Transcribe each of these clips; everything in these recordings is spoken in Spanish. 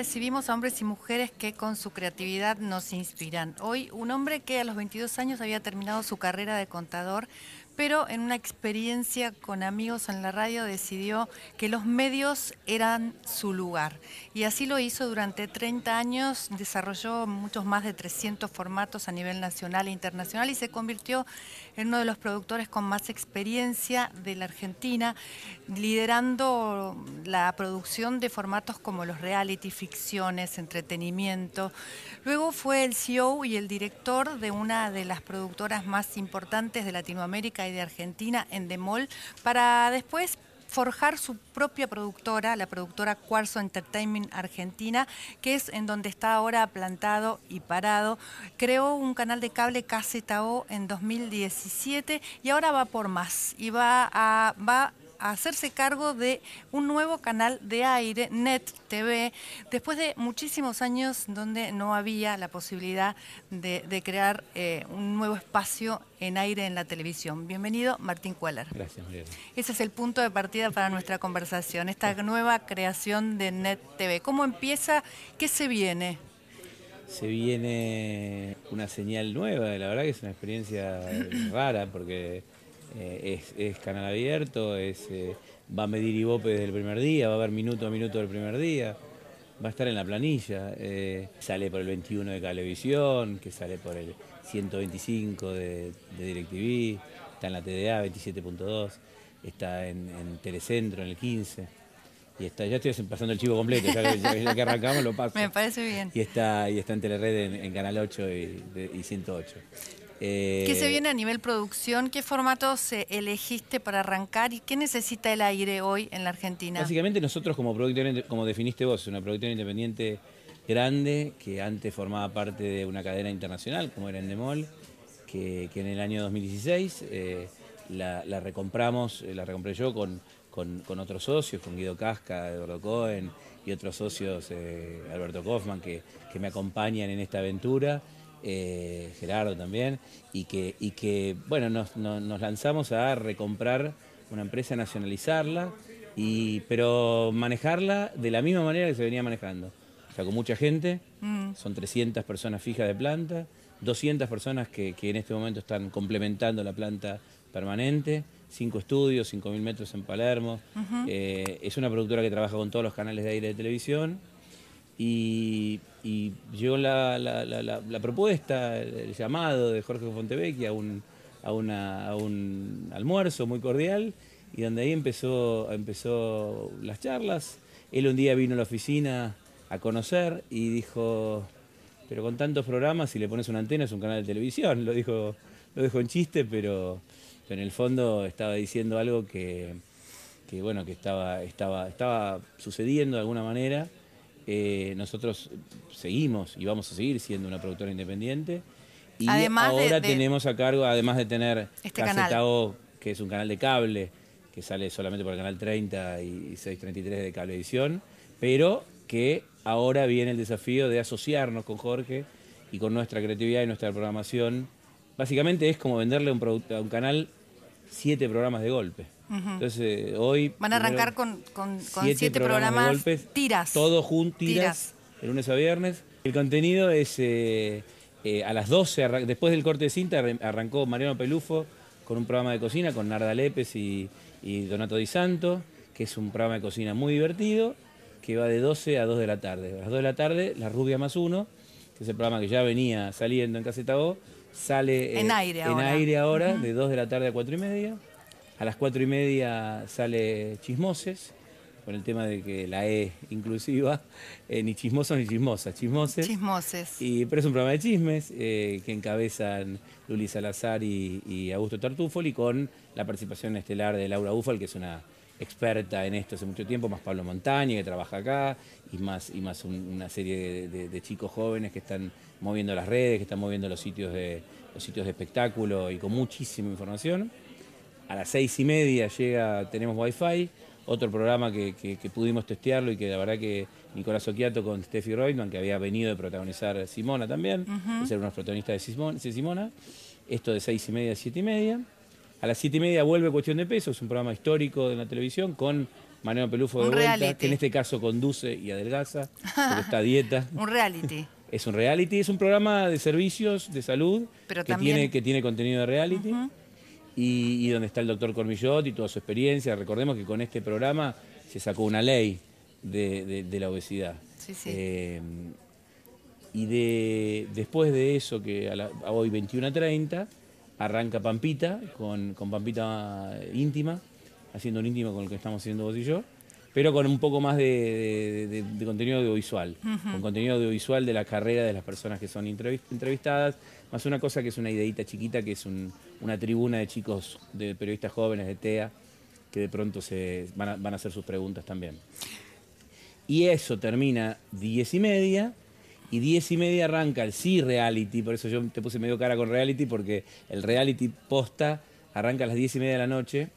Recibimos a hombres y mujeres que con su creatividad nos inspiran. Hoy un hombre que a los 22 años había terminado su carrera de contador pero en una experiencia con amigos en la radio decidió que los medios eran su lugar. Y así lo hizo durante 30 años, desarrolló muchos más de 300 formatos a nivel nacional e internacional y se convirtió en uno de los productores con más experiencia de la Argentina, liderando la producción de formatos como los reality, ficciones, entretenimiento. Luego fue el CEO y el director de una de las productoras más importantes de Latinoamérica de Argentina, en Demol, para después forjar su propia productora, la productora Cuarzo Entertainment Argentina, que es en donde está ahora plantado y parado. Creó un canal de cable KZO en 2017 y ahora va por más y va a, va a hacerse cargo de un nuevo canal de aire, Net TV, después de muchísimos años donde no había la posibilidad de, crear eh, un nuevo espacio en aire en la televisión. Bienvenido, Martín Cueller. Gracias, María. Ese es el punto de partida para nuestra conversación, esta nueva creación de Net TV. ¿Cómo empieza? ¿Qué se viene? Se viene una señal nueva, la verdad que es una experiencia rara porque eh, es, canal abierto, es, eh, va a medir Ibope desde el primer día, va a haber minuto a minuto del primer día, va a estar en la planilla, eh, sale por el 21 de Cablevisión, que sale por el 125 de, de DirecTV, está en la TDA 27.2, está en, Telecentro en el 15. Y está, ya estoy pasando el chivo completo, ya, que arrancamos lo paso. Me parece bien. Y está, y está en Telered en, Canal 8 y, y 108. ¿Qué se eh, viene a nivel producción? ¿Qué formatos elegiste para arrancar y qué necesita el aire hoy en la Argentina? Básicamente nosotros como productor, como definiste vos, una productora independiente grande que antes formaba parte de una cadena internacional como era Endemol, que, que en el año 2016 eh, la, recompramos, eh, la recompré yo con, con, otros socios, con Guido Casca, Eduardo Cohen y otros socios, Alberto Kaufman, que, que me acompañan en esta aventura. Eh, Gerardo también, y que, y que bueno, nos, lanzamos a recomprar una empresa, nacionalizarla, y, pero manejarla de la misma manera que se venía manejando. O sea, con mucha gente, mm. son 300 personas fijas de planta, 200 personas que, en este momento están complementando la planta permanente, 5 estudios, 5.000 metros en Palermo. Eh, es una productora que trabaja con todos los canales de aire de televisión y, llegó la, propuesta, el llamado de Jorge Fontevecchia a un, almuerzo muy cordial y donde ahí empezó, empezó las charlas. Él un día vino a la oficina a conocer y dijo, pero con tantos programas, si le pones una antena es un canal de televisión. Lo dijo, lo dijo en chiste, pero, en el fondo estaba diciendo algo que, bueno, que estaba, estaba, estaba sucediendo de alguna manera eh, nosotros seguimos y vamos a seguir siendo una productora independiente. Y ahora tenemos a cargo, además de tener este que es un canal de cable, que sale solamente por el canal 30 y 633 de Cablevisión, pero que ahora viene el desafío de asociarnos con Jorge y con nuestra creatividad y nuestra programación. Básicamente es como venderle un, a un canal siete programas de golpe. Entonces, hoy... Van a arrancar con, siete, programas, tiras. Todos juntos, tiras, de lunes a viernes. El contenido es eh, eh, a las 12, después del corte de cinta, arrancó Mariano Pelufo con un programa de cocina con Narda Lépez y, Donato Di Santo, que es un programa de cocina muy divertido, que va de 12 a 2 de la tarde. A las 2 de la tarde, La Rubia más uno, que es el programa que ya venía saliendo en Caseta O, sale en aire en aire ahora de 2 de la tarde a 4 y media. A las cuatro y media sale Chismoses, con el tema de que la E inclusiva, eh, ni chismosos ni chismosas, chismoses. Chismoses. Y, pero es un programa de chismes eh, que encabezan Luli Salazar y, Augusto Tartufoli con la participación estelar de Laura Ufal, que es una experta en esto hace mucho tiempo, más Pablo Montaña, que trabaja acá, y más, y más una serie de, chicos jóvenes que están moviendo las redes, que están moviendo los sitios de, los sitios de espectáculo y con muchísima información. A las seis y media llega, tenemos Wi-Fi, otro programa que, pudimos testearlo y que la verdad que Nicolás Oquiato con Steffi Reutemann, que había venido de protagonizar Simona también, de ser unos protagonistas de Simona, esto de seis y media a siete y media. A las siete y media vuelve Cuestión de Peso, es un programa histórico de la televisión con Manuel Pelufo de vuelta, que en este caso conduce y adelgaza, porque está a dieta. un reality. Es un reality, es un programa de servicios de salud que, tiene, que tiene contenido de reality y, donde está el doctor Cormillot y toda su experiencia. Recordemos que con este programa se sacó una ley de, la obesidad. Sí, sí. Eh, y de, después de eso, que a, hoy 21 a 30, arranca Pampita, con, Pampita íntima, haciendo un íntimo con el que estamos haciendo vos y yo, pero con un poco más de, contenido audiovisual, con contenido audiovisual de la carrera de las personas que son entrevistadas, más una cosa que es una ideita chiquita, que es una tribuna de chicos, de periodistas jóvenes de TEA, que de pronto se van a, hacer sus preguntas también. Y eso termina diez y media, y diez y media arranca el sí reality, por eso yo te puse medio cara con reality, porque el reality posta arranca a las diez y media de la noche,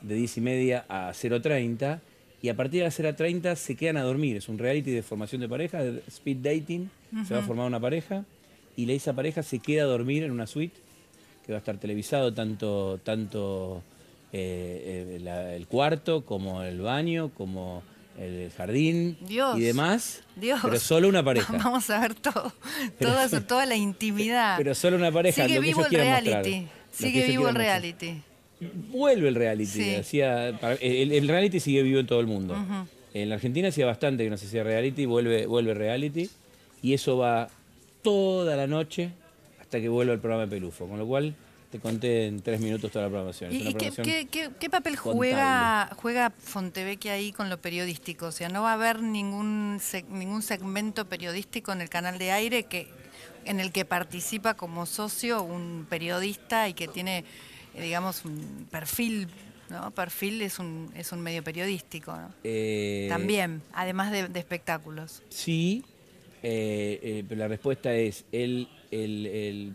de diez y media a 0.30, y a partir de las 0.30 se quedan a dormir. Es un reality de formación de pareja, de speed dating, se va a formar una pareja, y esa pareja se queda a dormir en una suite, que va a estar televisado tanto, tanto eh, eh, el cuarto como el baño, como el jardín y demás. Dios. Pero solo una pareja. Vamos a ver todo, toda, la intimidad. Pero solo una pareja. Sigue vivo el reality. Sigue vivo el reality. Vuelve el reality. el, reality sigue vivo en todo el mundo. En la Argentina hacía bastante que no se hacía reality, vuelve, vuelve reality. Y eso va toda la noche hasta que vuelva el programa de Pelufo. Con lo cual te conté en tres minutos toda la programación. ¿Y, qué, papel juega, juega Fontevecchia ahí con lo periodístico? O sea, ¿no va a haber ningún, ningún segmento periodístico en el canal de aire que en el que participa como socio un periodista y que tiene, eh, digamos, un perfil ¿no? Perfil es un, es un medio periodístico, eh, También, además de, espectáculos. Sí, eh, pero la respuesta es, él, él,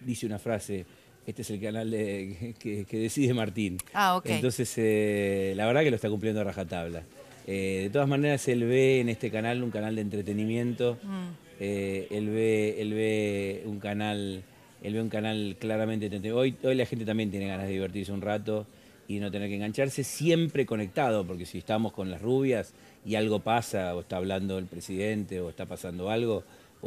dice una frase, este es el canal que, decide Martín. Ah, ok. Entonces, eh, la verdad que lo está cumpliendo a rajatabla. Eh, de todas maneras, él ve en este canal un canal de entretenimiento. Mm. Eh, él, ve, él ve un canal, él ve un canal claramente hoy, hoy la gente también tiene ganas de divertirse un rato y no tener que engancharse, siempre conectado, porque si estamos con las rubias y algo pasa, o está hablando el presidente, o está pasando algo,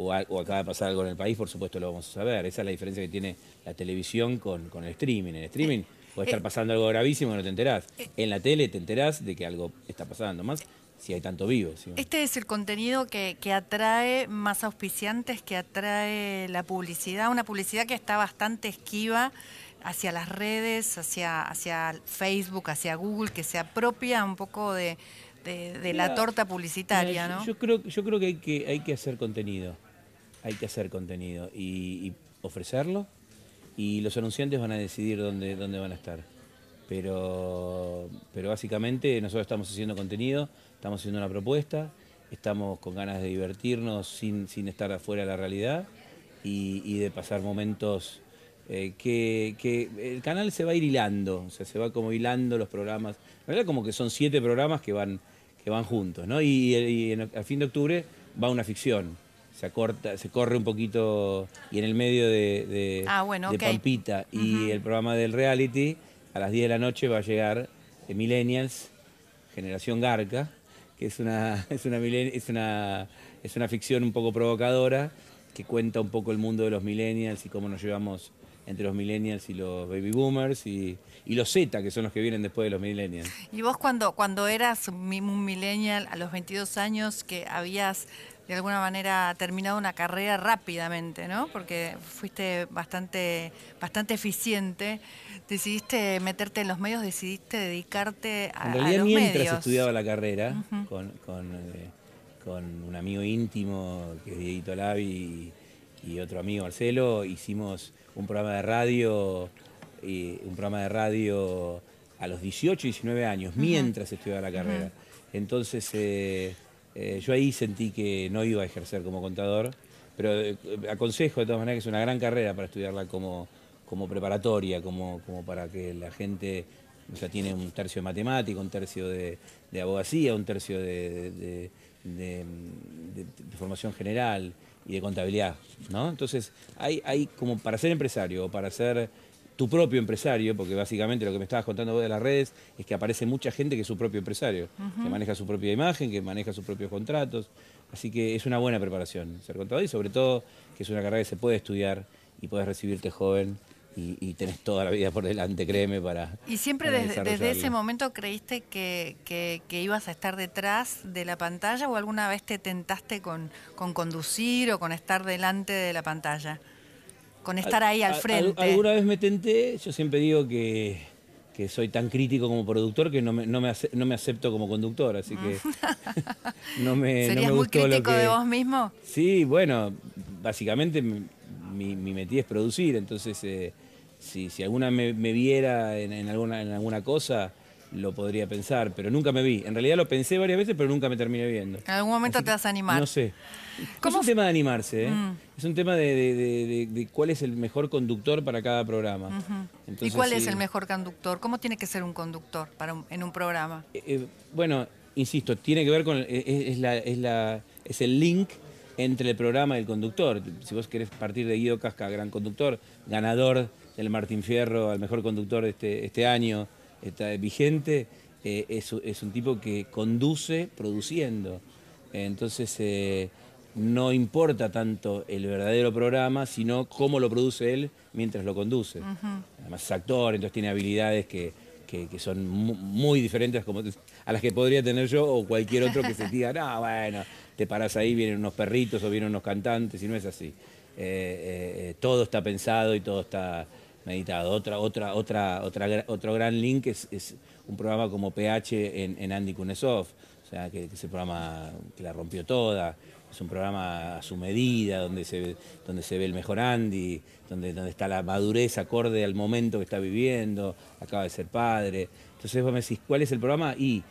o, acaba de pasar algo en el país, por supuesto lo vamos a saber. Esa es la diferencia que tiene la televisión con, con el streaming. En el streaming puede estar pasando algo gravísimo y no te enterás. En la tele te enterás de que algo está pasando, más si hay tanto vivo. Este es el contenido que, que, atrae más auspiciantes, que atrae la publicidad, una publicidad que está bastante esquiva hacia las redes, hacia, hacia Facebook, hacia Google, que se apropia un poco de, de, la torta publicitaria, ¿no? Yo, creo, yo creo que hay que, hay que hacer contenido, hay que hacer contenido y, ofrecerlo y los anunciantes van a decidir dónde, dónde van a estar. Pero, pero básicamente nosotros estamos haciendo contenido, estamos haciendo una propuesta, estamos con ganas de divertirnos sin, sin estar afuera de la realidad y, de pasar momentos eh, que, que, el canal se va a ir hilando, o sea, se va como hilando los programas. En realidad como que son siete programas que van que van juntos, ¿no? Y, a fin de octubre va una ficción. Se, acorta, se corre un poquito y en el medio de, ah, Pampita y el programa del reality, a las 10 de la noche va a llegar Millennials, Generación Garca, que es una, es una, es una, es una ficción un poco provocadora que cuenta un poco el mundo de los millennials y cómo nos llevamos entre los millennials y los baby boomers y, los Z, que son los que vienen después de los millennials. Y vos cuando, cuando eras un millennial a los 22 años, que habías de alguna manera terminado una carrera rápidamente, ¿no? Porque fuiste bastante, bastante eficiente. Decidiste meterte en los medios, decidiste dedicarte a, en realidad, mientras estudiaba la carrera con, eh, con, un amigo íntimo que es Dieguito Lavi y otro amigo Marcelo, hicimos un programa de radio, y un programa de radio a los 18, 19 años, mientras estudiaba la carrera. Entonces, eh, eh, yo ahí sentí que no iba a ejercer como contador, pero eh, aconsejo de todas maneras que es una gran carrera para estudiarla como, como preparatoria, como, como para que la gente o sea, tiene un tercio de matemática, un tercio de, abogacía, un tercio de, formación general y de contabilidad, ¿no? Entonces, hay, hay como para ser empresario o para ser tu propio empresario, porque básicamente lo que me estabas contando vos de las redes es que aparece mucha gente que es su propio empresario, que maneja su propia imagen, que maneja sus propios contratos. Así que es una buena preparación ser contador y sobre todo que es una carrera que se puede estudiar y puedes recibirte joven y, tenés toda la vida por delante, créeme, para... ¿Y siempre desde, ese momento creíste que, que, ibas a estar detrás de la pantalla o alguna vez te tentaste con, con conducir o con estar delante de la pantalla? Con estar ahí al frente. alguna vez me tenté, yo siempre digo que, que soy tan crítico como productor que no me, no me, acepto como conductor, así que no me ¿Serías muy crítico de vos mismo? Sí, bueno, básicamente mi, mi metí es producir, entonces eh, si, si, alguna me, viera en, alguna, en alguna cosa, lo podría pensar, pero nunca me vi. En realidad lo pensé varias veces, pero nunca me terminé viendo. En algún momento te vas a animar. No sé. es un tema de animarse, ¿eh? Mm. es un tema de, cuál es el mejor conductor para cada programa. ¿Y cuál es el mejor conductor? ¿Cómo tiene que ser un conductor para en un programa? Eh, bueno, insisto, tiene que ver con, es, la, es, la, es el link entre el programa y el conductor. Si vos querés partir de Guido Casca, gran conductor, ganador del Martín Fierro, al mejor conductor de este, este año, está vigente, eh, es, un tipo que conduce produciendo. Entonces eh, no importa tanto el verdadero programa, sino cómo lo produce él mientras lo conduce. Además es actor, entonces tiene habilidades que, son muy diferentes como, a las que podría tener yo o cualquier otro que se diga, no, bueno, te paras ahí, vienen unos perritos o vienen unos cantantes, y no es así. Eh, eh, todo está pensado y todo está meditado. Otra, otra, otra, otra, otro gran link es, un programa como PH en, Andy Kunesov, o sea, que, ese programa que la rompió toda. Es un programa a su medida, donde se, donde se ve el mejor Andy, donde, donde está la madurez acorde al momento que está viviendo, acaba de ser padre. Entonces vos me decís, ¿cuál es el programa? Y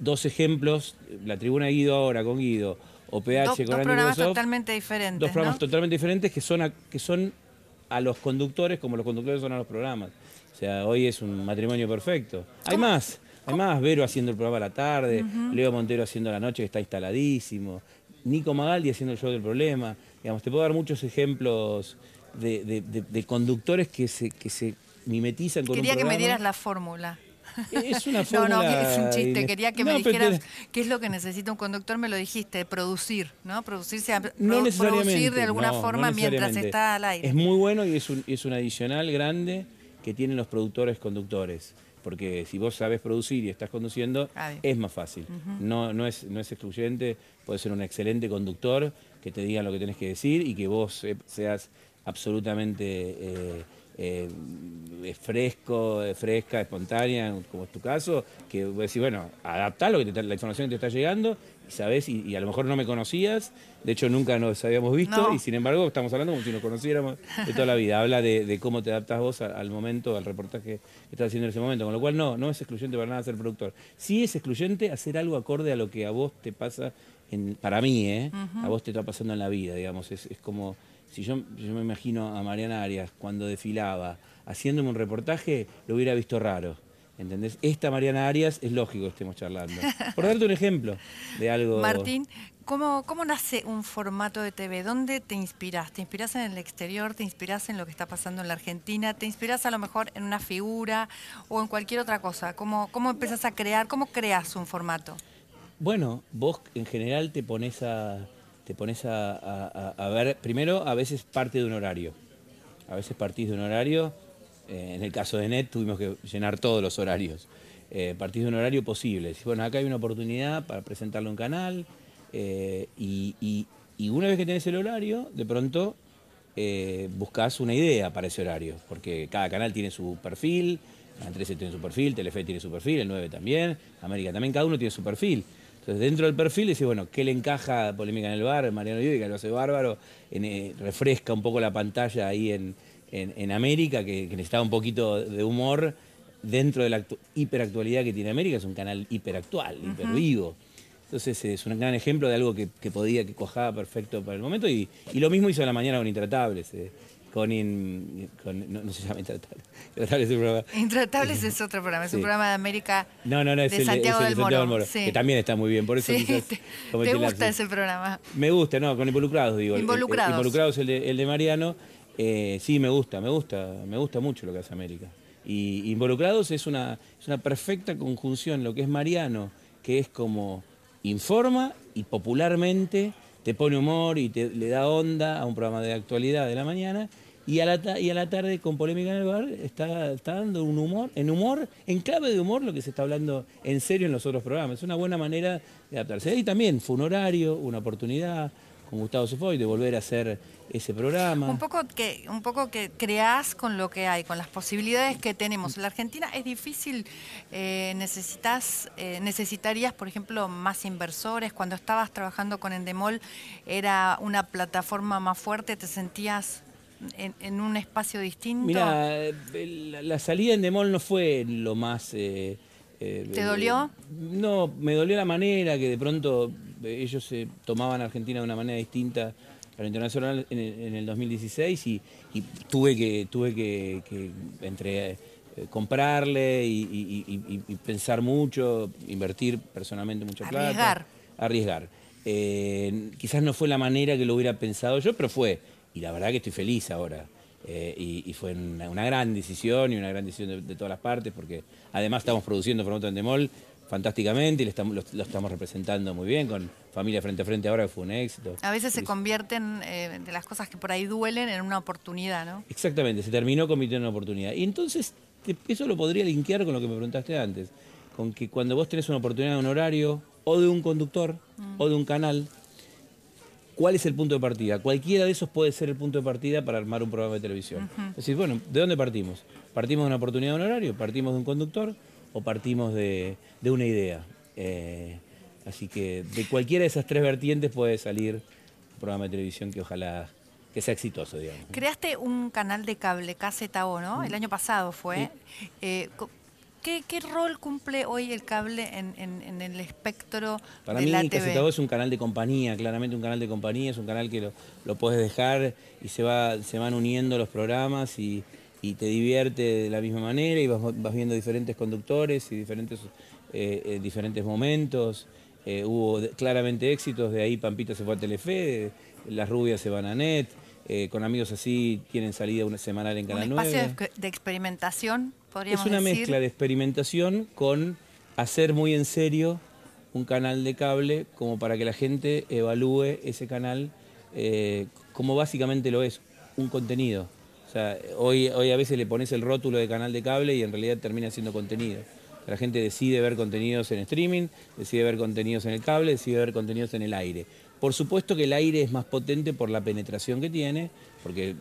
dos ejemplos, la tribuna de Guido ahora con Guido, o PH con dos programas totalmente diferentes. Dos programas totalmente diferentes que son, que son a los conductores como los conductores son a los programas. O sea, hoy es un matrimonio perfecto. Hay más, hay más. Vero haciendo el programa a la tarde, Leo Montero haciendo la noche que está instaladísimo, Nico Magaldi haciendo el show del problema. Digamos, te puedo dar muchos ejemplos de, conductores que se, que se mimetizan con Quería un programa. que me dieras la fórmula. Es una No, no, es un chiste. Quería que me dijeras qué es lo que necesita un conductor, me lo dijiste, producir, ¿no? Producirse, no producir de alguna forma mientras está al aire. Es muy bueno y es un, es un adicional grande que tienen los productores conductores. Porque si vos sabes producir y estás conduciendo, es más fácil. no, no, es, no es excluyente, puedes ser un excelente conductor que te diga lo que tenés que decir y que vos seas absolutamente eh, eh, fresco, fresca, espontánea, como es tu caso, que vos decís, bueno, adaptá lo que la información que te está llegando y sabés, y, a lo mejor no me conocías, de hecho nunca nos habíamos visto, y sin embargo estamos hablando como si nos conociéramos de toda la vida. Habla de, cómo te adaptas vos al, momento, al reportaje que estás haciendo en ese momento, con lo cual no, no es excluyente para nada ser productor. Sí es excluyente hacer algo acorde a lo que a vos te pasa, en, para mí, ¿eh? a vos te está pasando en la vida, digamos, es, es como si yo, yo me imagino a Mariana Arias cuando desfilaba haciéndome un reportaje, lo hubiera visto raro. ¿Entendés? Esta Mariana Arias es lógico que estemos charlando. Por darte un ejemplo de algo. Martín, ¿cómo, ¿cómo nace un formato de TV? ¿Dónde te inspiras? ¿Te inspiras en el exterior? ¿Te inspiras en lo que está pasando en la Argentina? ¿Te inspiras a lo mejor en una figura o en cualquier otra cosa? ¿Cómo, cómo empezás a crear? ¿Cómo creas un formato? Bueno, vos en general te pones a, te pones a, ver, primero a veces parte de un horario, a veces partís de un horario, eh, en el caso de NET tuvimos que llenar todos los horarios, eh, partís de un horario posible, bueno, acá hay una oportunidad para presentarlo en canal, eh, y, una vez que tenés el horario, de pronto eh, buscas una idea para ese horario, porque cada canal tiene su perfil, 13 tiene su perfil, Telefe tiene su perfil, el 9 también, América también, cada uno tiene su perfil. Entonces, dentro del perfil, decís, bueno, ¿qué le encaja Polémica en el Bar? Mariano que lo hace bárbaro, eh, refresca un poco la pantalla ahí en, América, que, necesitaba un poquito de humor, dentro de la hiperactualidad que tiene América, es un canal hiperactual, hipervivo. Entonces es un gran ejemplo de algo que, podía, que cojaba perfecto para el momento. Y, lo mismo hizo en la mañana con Intratables. Eh, con, no, se llama Intratables. Intratables es un programa. Intratables es otro programa, es un programa de América. No, no, no, es de el, Santiago, del, Moro, que también está muy bien. Por eso sí, te, gusta ese programa? Me gusta, no, con Involucrados digo. Involucrados. involucrados el de, el de Mariano. Eh, sí, me gusta, me gusta, me gusta mucho lo que hace América. Y Involucrados es una, es una perfecta conjunción, lo que es Mariano, que es como informa y popularmente te pone humor y te, le da onda a un programa de actualidad de la mañana y a la, y a la tarde con polémica en el bar está, está, dando un humor, en humor, en clave de humor lo que se está hablando en serio en los otros programas. Es una buena manera de adaptarse. Y también fue un horario, una oportunidad, con Gustavo Sufoy de volver a hacer ese programa. Un poco que un poco que creás con lo que hay, con las posibilidades que tenemos. En la Argentina es difícil, eh, necesitas, eh, necesitarías, por ejemplo, más inversores. Cuando estabas trabajando con Endemol, era una plataforma más fuerte, te sentías en, un espacio distinto. Mira, la, salida de Endemol no fue lo más. Eh, ¿Te dolió? No, me dolió la manera que de pronto ellos se tomaban Argentina de una manera distinta a lo internacional en el, 2016 y, tuve que, tuve que, entre eh, comprarle y, pensar mucho, invertir personalmente mucha plata. Arriesgar. Arriesgar. Eh, quizás no fue la manera que lo hubiera pensado yo, pero fue. Y la verdad que estoy feliz ahora. Eh, y, fue una, gran decisión y una gran decisión de, todas las partes, porque además estamos produciendo Formato Endemol fantásticamente y lo, estamos representando muy bien con Familia Frente a Frente ahora que fue un éxito. A veces se convierten eh, de las cosas que por ahí duelen en una oportunidad, ¿no? Exactamente, se terminó convirtiendo en una oportunidad. Y entonces eso lo podría linkear con lo que me preguntaste antes, con que cuando vos tenés una oportunidad de un horario o de un conductor mm. o de un canal, ¿cuál es el punto de partida? Cualquiera de esos puede ser el punto de partida para armar un programa de televisión. Es decir, bueno, ¿de dónde partimos? ¿Partimos de una oportunidad de un horario? ¿Partimos de un conductor? o partimos de, una idea. Eh, así que de cualquiera de esas tres vertientes puede salir un programa de televisión que ojalá que sea exitoso, digamos. Creaste un canal de cable, KZO, ¿no? El año pasado fue. Eh, ¿qué, rol cumple hoy el cable en, el espectro Para de mí, la TV? es un canal de compañía, claramente un canal de compañía, es un canal que lo, lo puedes dejar y se, va, se van uniendo los programas y, y te divierte de la misma manera y vas, viendo diferentes conductores y diferentes, eh, eh, diferentes momentos. Eh, hubo claramente éxitos, de ahí Pampita se fue a Telefe, Las Rubias se van a Net, con amigos así tienen salida una semanal en Canal ¿Un espacio de experimentación, podríamos Es una mezcla de experimentación con hacer muy en serio un canal de cable como para que la gente evalúe ese canal como básicamente lo es, un contenido hoy, hoy a veces le pones el rótulo de canal de cable y en realidad termina siendo contenido. La gente decide ver contenidos en streaming, decide ver contenidos en el cable, decide ver contenidos en el aire. Por supuesto que el aire es más potente por la penetración que tiene, porque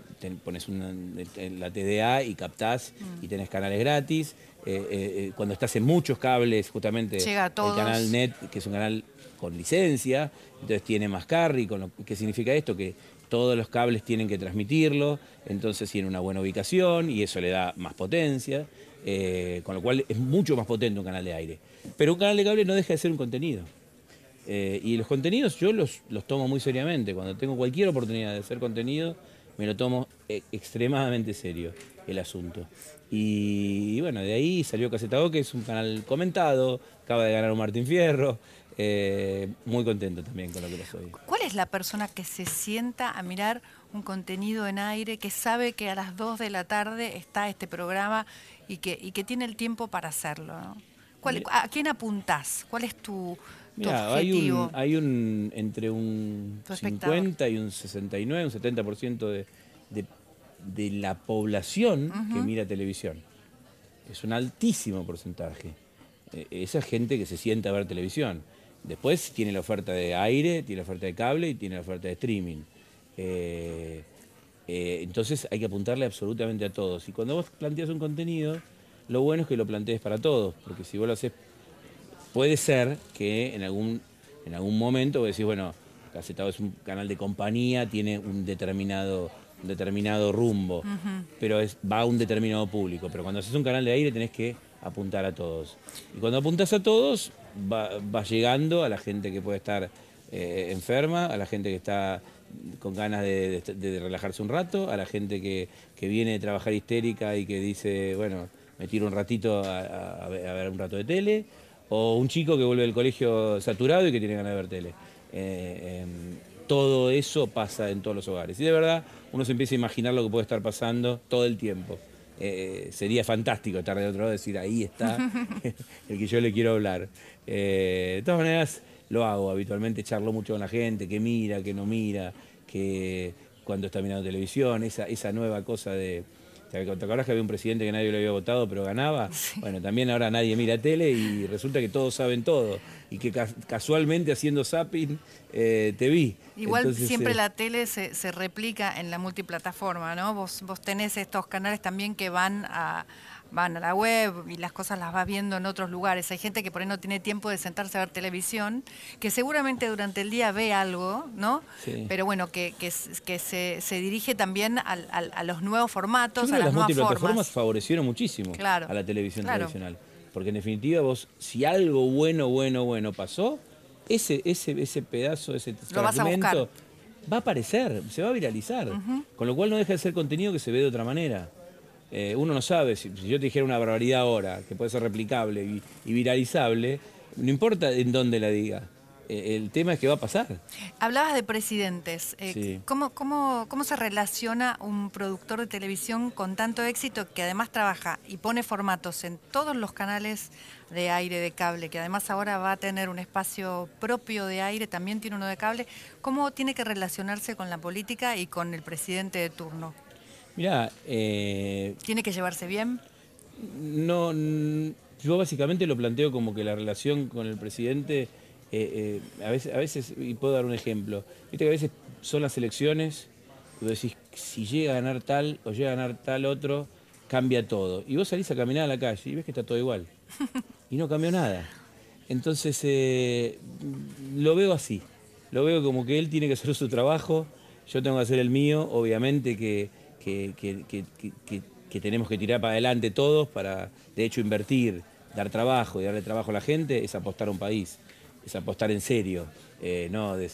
pones la TDA y captás mm. y tenés canales gratis. Eh, eh, eh, cuando estás en muchos cables, justamente el canal NET, que es un canal con licencia, entonces tiene más carry. Con ¿Qué significa esto? Que todos los cables tienen que transmitirlo, entonces tiene una buena ubicación y eso le da más potencia, eh, con lo cual es mucho más potente un canal de aire. Pero un canal de cable no deja de ser un contenido. Eh, y los contenidos yo los, tomo muy seriamente. Cuando tengo cualquier oportunidad de hacer contenido, me lo tomo eh, extremadamente serio el asunto. Y, bueno, de ahí salió Caseta que es un canal comentado, acaba de ganar un Martín Fierro, eh, muy contento también con lo que pasó hoy. ¿Cuál es la persona que se sienta a mirar un contenido en aire, que sabe que a las 2 de la tarde está este programa y que, y que tiene el tiempo para hacerlo? ¿A quién apuntás? ¿Cuál es tu, objetivo? Hay un, entre un 50 y un 69, un 70% de, de, de, la población que mira televisión. Es un altísimo porcentaje. E, esa gente que se sienta a ver televisión. Después tiene la oferta de aire, tiene la oferta de cable y tiene la oferta de streaming. Eh, eh, entonces hay que apuntarle absolutamente a todos. Y cuando vos planteas un contenido, lo bueno es que lo plantees para todos, porque si vos lo haces, puede ser que en algún, en algún momento vos decís, bueno, Cacetado es un canal de compañía, tiene un determinado, determinado rumbo, pero es, va a un determinado público. Pero cuando haces un canal de aire tenés que apuntar a todos. Y cuando apuntas a todos, vas llegando a la gente que puede estar eh, enferma, a la gente que está con ganas de, relajarse un rato, a la gente que, viene de trabajar histérica y que dice, bueno, me tiro un ratito a, ver un rato de tele, o un chico que vuelve del colegio saturado y que tiene ganas de ver tele. Eh, em, todo eso pasa en todos los hogares. Y de verdad uno se empieza a imaginar lo que puede estar pasando todo el tiempo. Eh, sería fantástico estar de otro lado y decir, ahí está el que yo le quiero hablar. Eh, de todas maneras, lo hago habitualmente, charlo mucho con la gente, que mira, que no mira, que cuando está mirando televisión, esa, esa nueva cosa de ¿Te acuerdas que había un presidente que nadie lo había votado pero ganaba? Bueno, también ahora nadie mira tele y resulta que todos saben todo. Y que casualmente haciendo zapping eh, te vi. Igual siempre eh, la tele se, se, replica en la multiplataforma, ¿no? Vos, vos tenés estos canales también que van a van a la web y las cosas las vas viendo en otros lugares. Hay gente que por ahí no tiene tiempo de sentarse a ver televisión, que seguramente durante el día ve algo, ¿no? Pero bueno, que, que, se, se, dirige también a los nuevos formatos, a las, las multiplataformas favorecieron muchísimo a la televisión tradicional. Porque en definitiva vos, si algo bueno, bueno, bueno pasó, ese, ese, ese pedazo, ese fragmento va a aparecer, se va a viralizar. Con lo cual no deja de ser contenido que se ve de otra manera. Eh, uno no sabe, si, yo te dijera una barbaridad ahora, que puede ser replicable y, viralizable, no importa en dónde la diga. Eh, el tema es que va a pasar. Hablabas de presidentes. Eh, ¿cómo, cómo, cómo, se relaciona un productor de televisión con tanto éxito que además trabaja y pone formatos en todos los canales de aire de cable, que además ahora va a tener un espacio propio de aire, también tiene uno de cable? ¿Cómo tiene que relacionarse con la política y con el presidente de turno? Mira, eh, ¿tiene que llevarse bien? No, yo básicamente lo planteo como que la relación con el presidente, eh, eh, a, veces, a veces, y puedo dar un ejemplo, viste que a veces son las elecciones, vos decís, si llega a ganar tal o llega a ganar tal otro, cambia todo. Y vos salís a caminar a la calle y ves que está todo igual. Y no cambió nada. Entonces, lo veo así. Lo veo como que él tiene que hacer su trabajo, yo tengo que hacer el mío, obviamente que que, tenemos que tirar para adelante todos para, de hecho, invertir, dar trabajo y darle trabajo a la gente, es apostar a un país, es apostar en serio, eh, no de,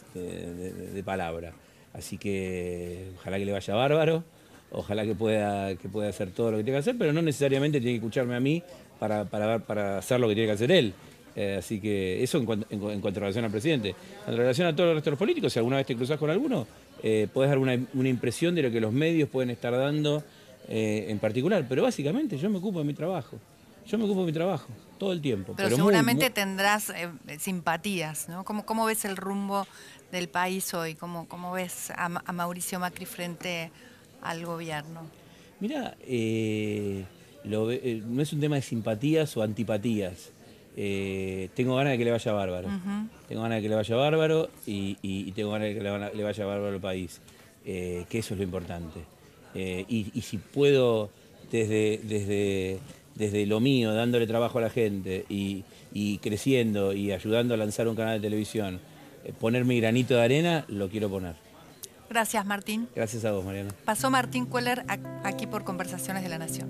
palabra. Así que ojalá que le vaya bárbaro, ojalá que pueda, que pueda hacer todo lo que tiene que hacer, pero no necesariamente tiene que escucharme a mí para, para, para hacer lo que tiene que hacer él. Eh, así que eso en cuanto, en, cuanto, a relación al presidente. En relación a todos los restos políticos, si alguna vez te cruzas con alguno, eh, puedes dar una, impresión de lo que los medios pueden estar dando eh, en particular. Pero básicamente yo me ocupo de mi trabajo. Yo me ocupo de mi trabajo todo el tiempo. Pero, seguramente tendrás eh, simpatías, ¿no? ¿Cómo, ¿Cómo, ves el rumbo del país hoy? ¿Cómo, cómo ves a, Mauricio Macri frente al gobierno? Mira, no es un tema de simpatías o antipatías. Eh, tengo ganas de que le vaya bárbaro. Tengo ganas de que le vaya bárbaro y, tengo ganas de que le, vaya bárbaro al país. Eh, que eso es lo importante. Eh, y, si puedo, desde, desde, desde lo mío, dándole trabajo a la gente y, creciendo y ayudando a lanzar un canal de televisión, poner mi granito de arena, lo quiero poner. Gracias, Martín. Gracias a vos, Mariana. Pasó Martín Cueller aquí por Conversaciones de la Nación.